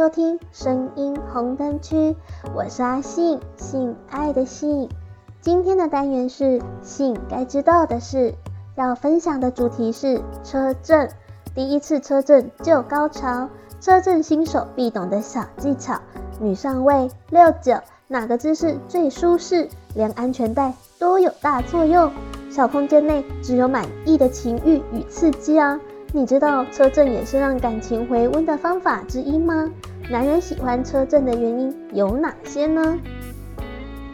收听声音红灯区，我是阿信，性爱的信。今天的单元是性该知道的事，要分享的主题是车震，第一次车震就高潮，车震新手必懂的小技巧，女上位六九哪个姿势最舒适，连安全带都有大作用，小空间内只有满意的情欲与刺激啊。你知道车震也是让感情回温的方法之一吗？男人喜欢车震的原因有哪些呢？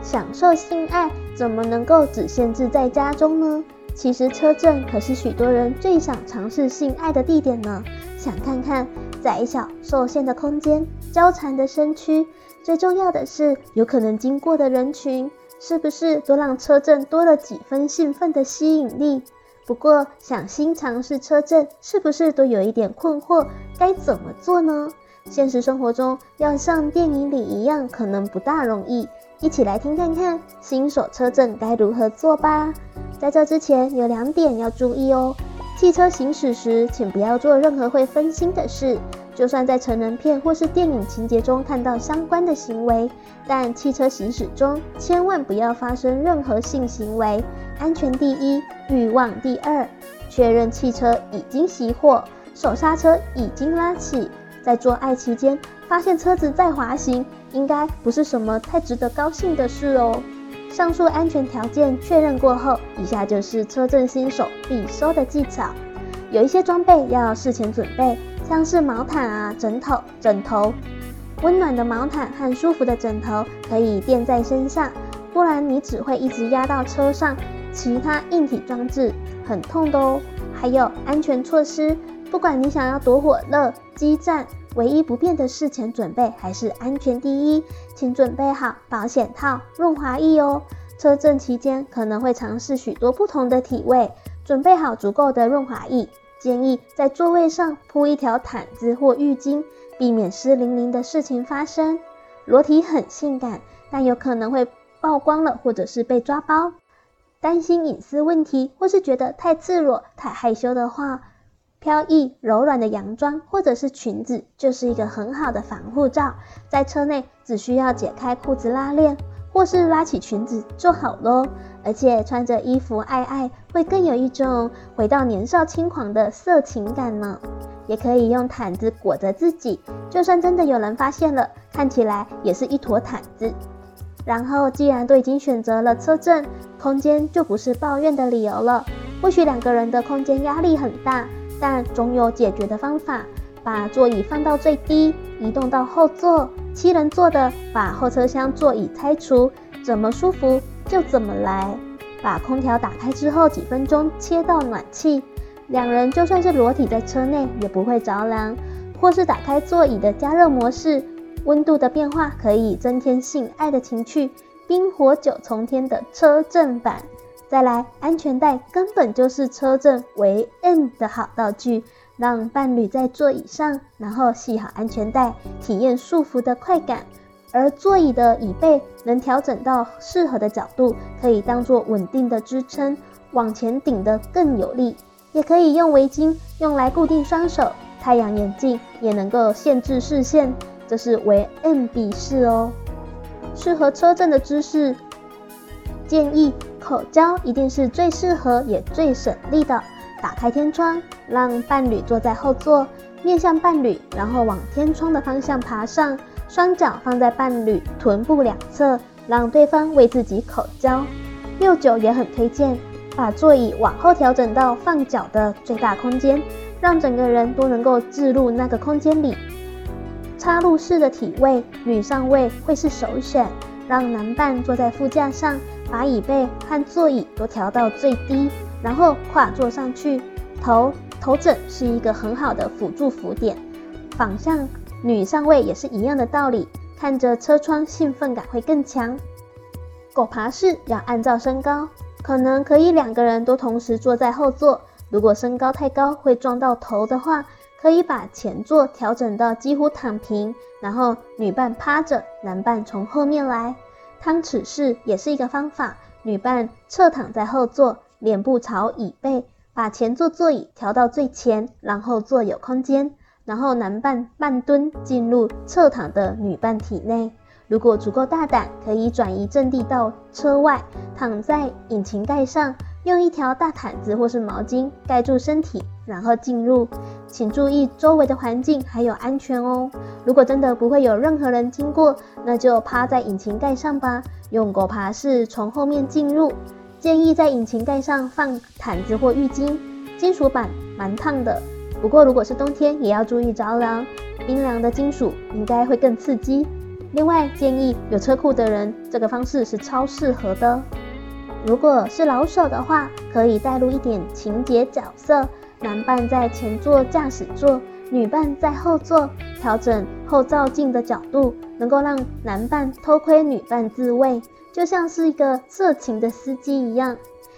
享受性爱怎么能够只限制在家中呢？其实车震可是许多人最想尝试性爱的地点呢。想看看窄小受限的空间、交缠的身躯，最重要的是有可能经过的人群，是不是都让车震多了几分兴奋的吸引力？不过，想新尝试车震，是不是都有一点困惑？该怎么做呢？现实生活中要像电影里一样，可能不大容易。一起来听看看新手车震该如何做吧。在这之前，有两点要注意哦。汽车行驶时，请不要做任何会分心的事。就算在成人片或是电影情节中看到相关的行为，但汽车行驶中千万不要发生任何性行为。安全第一，欲望第二。确认汽车已经熄火，手刹车已经拉起。在做爱期间发现车子在滑行，应该不是什么太值得高兴的事哦。上述安全条件确认过后，以下就是车震新手必收的技巧。有一些装备要事前准备，像是毛毯啊、枕头、枕头。温暖的毛毯和舒服的枕头可以垫在身上，不然你只会一直压到车上。其他硬体装置很痛的哦，还有安全措施。不管你想要躲火热、激战，唯一不变的事前准备还是安全第一，请准备好保险套、润滑液哦。车震期间可能会尝试许多不同的体位，准备好足够的润滑液，建议在座位上铺一条毯子或浴巾，避免湿淋淋的事情发生。裸体很性感，但有可能会曝光了，或者是被抓包。担心隐私问题，或是觉得太赤裸、太害羞的话，飘逸柔软的洋装或者是裙子就是一个很好的防护罩。在车内只需要解开裤子拉链，或是拉起裙子就好咯。而且穿着衣服爱爱，会更有一种回到年少轻狂的色情感呢。也可以用毯子裹着自己，就算真的有人发现了，看起来也是一坨毯子。然后，既然都已经选择了车震，空间就不是抱怨的理由了。或许两个人的空间压力很大，但总有解决的方法。把座椅放到最低，移动到后座。七人座的，把后车厢座椅拆除，怎么舒服就怎么来。把空调打开之后，几分钟切到暖气，两人就算是裸体在车内也不会着凉。或是打开座椅的加热模式。温度的变化可以增添性爱的情趣，冰火九重天的车震版。再来，安全带根本就是车震为 M 的好道具，让伴侣在座椅上，然后系好安全带，体验束缚的快感。而座椅的椅背能调整到适合的角度，可以当做稳定的支撑，往前顶得更有力。也可以用围巾用来固定双手，太阳眼镜也能够限制视线。这是为 M 笔式哦，适合车震的姿势，建议口交一定是最适合也最省力的。打开天窗，让伴侣坐在后座，面向伴侣，然后往天窗的方向爬上，双脚放在伴侣臀部两侧，让对方为自己口交。六九也很推荐，把座椅往后调整到放脚的最大空间，让整个人都能够置入那个空间里。插入式的体位，女上位会是首选。让男伴坐在副驾上，把椅背和座椅都调到最低，然后跨坐上去。头头枕是一个很好的辅助扶点。反向女上位也是一样的道理，看着车窗兴奋感会更强。狗爬式要按照身高，可能可以两个人都同时坐在后座。如果身高太高会撞到头的话，可以把前座调整到几乎躺平，然后女伴趴着，男伴从后面来。汤匙式也是一个方法，女伴侧躺在后座，脸部朝椅背，把前座座椅调到最前，然后座有空间。然后男伴半蹲进入侧躺的女伴体内。如果足够大胆，可以转移阵地到车外，躺在引擎盖上，用一条大毯子或是毛巾盖住身体，然后进入。请注意周围的环境还有安全哦。如果真的不会有任何人经过，那就趴在引擎盖上吧，用狗爬式从后面进入。建议在引擎盖上放毯子或浴巾，金属板蛮烫的，不过如果是冬天也要注意着凉，冰凉的金属应该会更刺激。另外，建议有车库的人，这个方式是超适合的。如果是老手的话，可以带入一点情节角色，男伴在前座驾驶座，女伴在后座，调整后照镜的角度，能够让男伴偷窥女伴自慰，就像是一个色情的司机一样。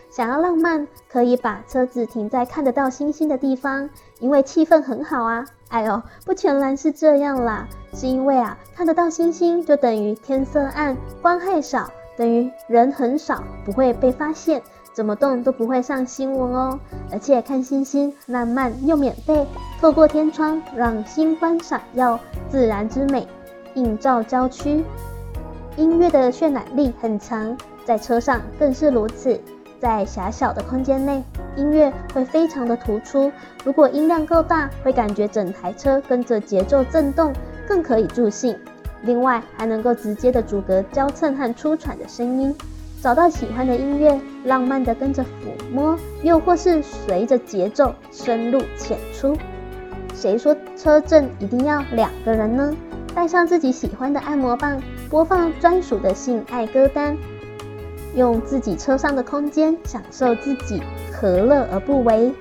想要浪漫，可以把车子停在看得到星星的地方，因为气氛很好啊。哎呦，不全然是这样啦，是因为啊，看得到星星就等于天色暗，光害少，等于人很少，不会被发现，怎么动都不会上新闻哦。而且看星星浪漫又免费，透过天窗让星光闪耀，自然之美映照郊区。音乐的渲染力很强，在车上更是如此。在狭小的空间内，音乐会非常的突出。如果音量够大，会感觉整台车跟着节奏震动，更可以助兴。另外，还能够直接的阻隔娇嗔和出喘的声音。找到喜欢的音乐，浪漫的跟着抚摸，又或是随着节奏深入浅出。谁说车震一定要两个人呢？带上自己喜欢的按摩棒，播放专属的性爱歌单。用自己车上的空间享受自己，何乐而不为？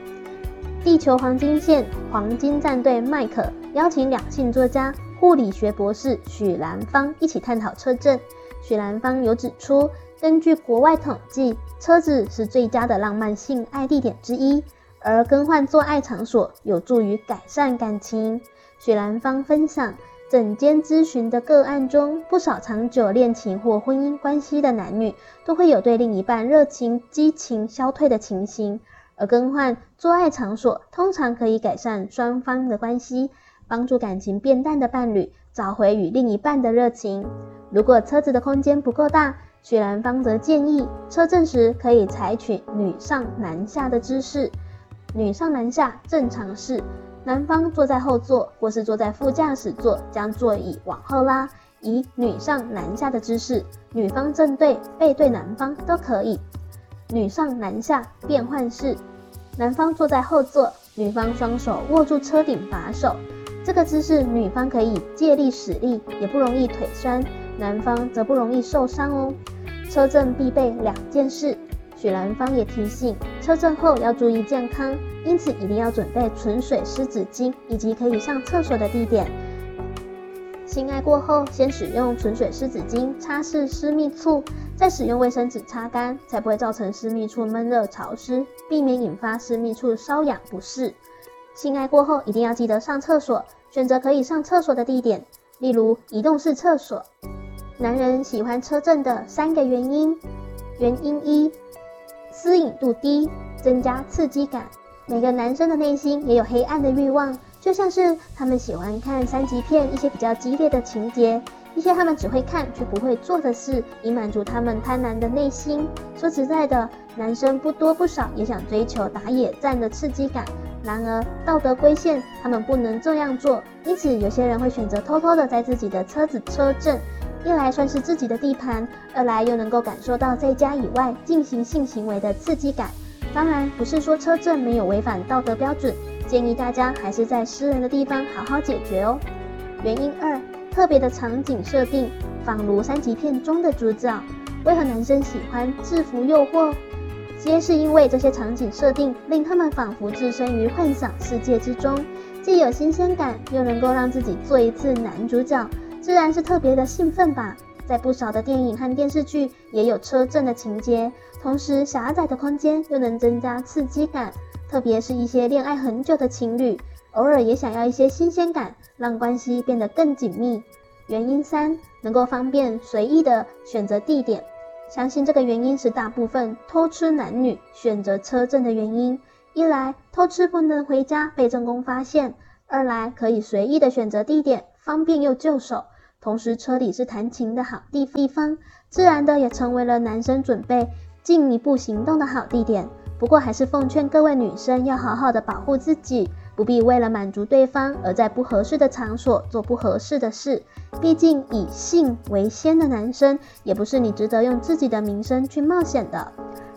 地球黄金线黄金战队麦克邀请两性作家、护理学博士许兰芳一起探讨车震。许兰芳有指出，根据国外统计，车子是最佳的浪漫性爱地点之一，而更换做爱场所有助于改善感情。许兰芳分享。整间咨询的个案中，不少长久恋情或婚姻关系的男女都会有对另一半热情激情消退的情形，而更换做爱场所通常可以改善双方的关系，帮助感情变淡的伴侣找回与另一半的热情。如果车子的空间不够大，许兰芳则建议车震时可以采取女上男下的姿势，女上男下正常式。男方坐在后座，或是坐在副驾驶座，将座椅往后拉，以女上男下的姿势，女方正对背对男方都可以。女上男下变换式，男方坐在后座，女方双手握住车顶把手，这个姿势女方可以借力使力，也不容易腿酸，男方则不容易受伤哦。车震必备两件事。许兰芳也提醒，车震后要注意健康，因此一定要准备纯水湿纸巾以及可以上厕所的地点。性爱过后，先使用纯水湿纸巾擦拭私密处，再使用卫生纸擦干，才不会造成私密处闷热潮湿，避免引发私密处瘙痒不适。性爱过后一定要记得上厕所，选择可以上厕所的地点，例如移动式厕所。男人喜欢车震的三个原因，原因一。私隐度低，增加刺激感。每个男生的内心也有黑暗的欲望，就像是他们喜欢看三级片，一些比较激烈的情节，一些他们只会看却不会做的事，以满足他们贪婪的内心。说实在的，男生不多不少也想追求打野战的刺激感，然而道德规限他们不能这样做，因此有些人会选择偷偷的在自己的车子车震。一来算是自己的地盘，二来又能够感受到在家以外进行性行为的刺激感。当然，不是说车震没有违反道德标准，建议大家还是在私人的地方好好解决哦。原因二，特别的场景设定，仿如三级片中的主角。为何男生喜欢制服诱惑？皆是因为这些场景设定令他们仿佛置身于幻想世界之中，既有新鲜感，又能够让自己做一次男主角。自然是特别的兴奋吧，在不少的电影和电视剧也有车震的情节，同时狭窄的空间又能增加刺激感，特别是一些恋爱很久的情侣，偶尔也想要一些新鲜感，让关系变得更紧密。原因三，能够方便随意的选择地点，相信这个原因是大部分偷吃男女选择车震的原因。一来偷吃不能回家被正宫发现。二来可以随意的选择地点，方便又就手。同时，车里是弹琴的好地地方，自然的也成为了男生准备进一步行动的好地点。不过，还是奉劝各位女生要好好的保护自己，不必为了满足对方而在不合适的场所做不合适的事。毕竟，以性为先的男生，也不是你值得用自己的名声去冒险的。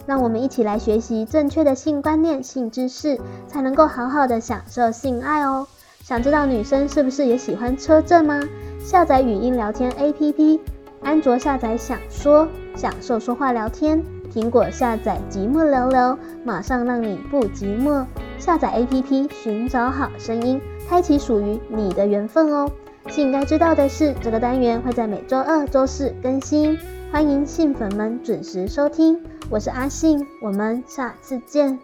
让我们一起来学习正确的性观念、性知识，才能够好好的享受性爱哦。想知道女生是不是也喜欢车震吗？下载语音聊天 APP，安卓下载享说，享受说话聊天；苹果下载寂寞聊聊，马上让你不寂寞。下载 APP，寻找好声音，开启属于你的缘分哦。信该知道的是，这个单元会在每周二、周四更新，欢迎信粉们准时收听。我是阿信，我们下次见。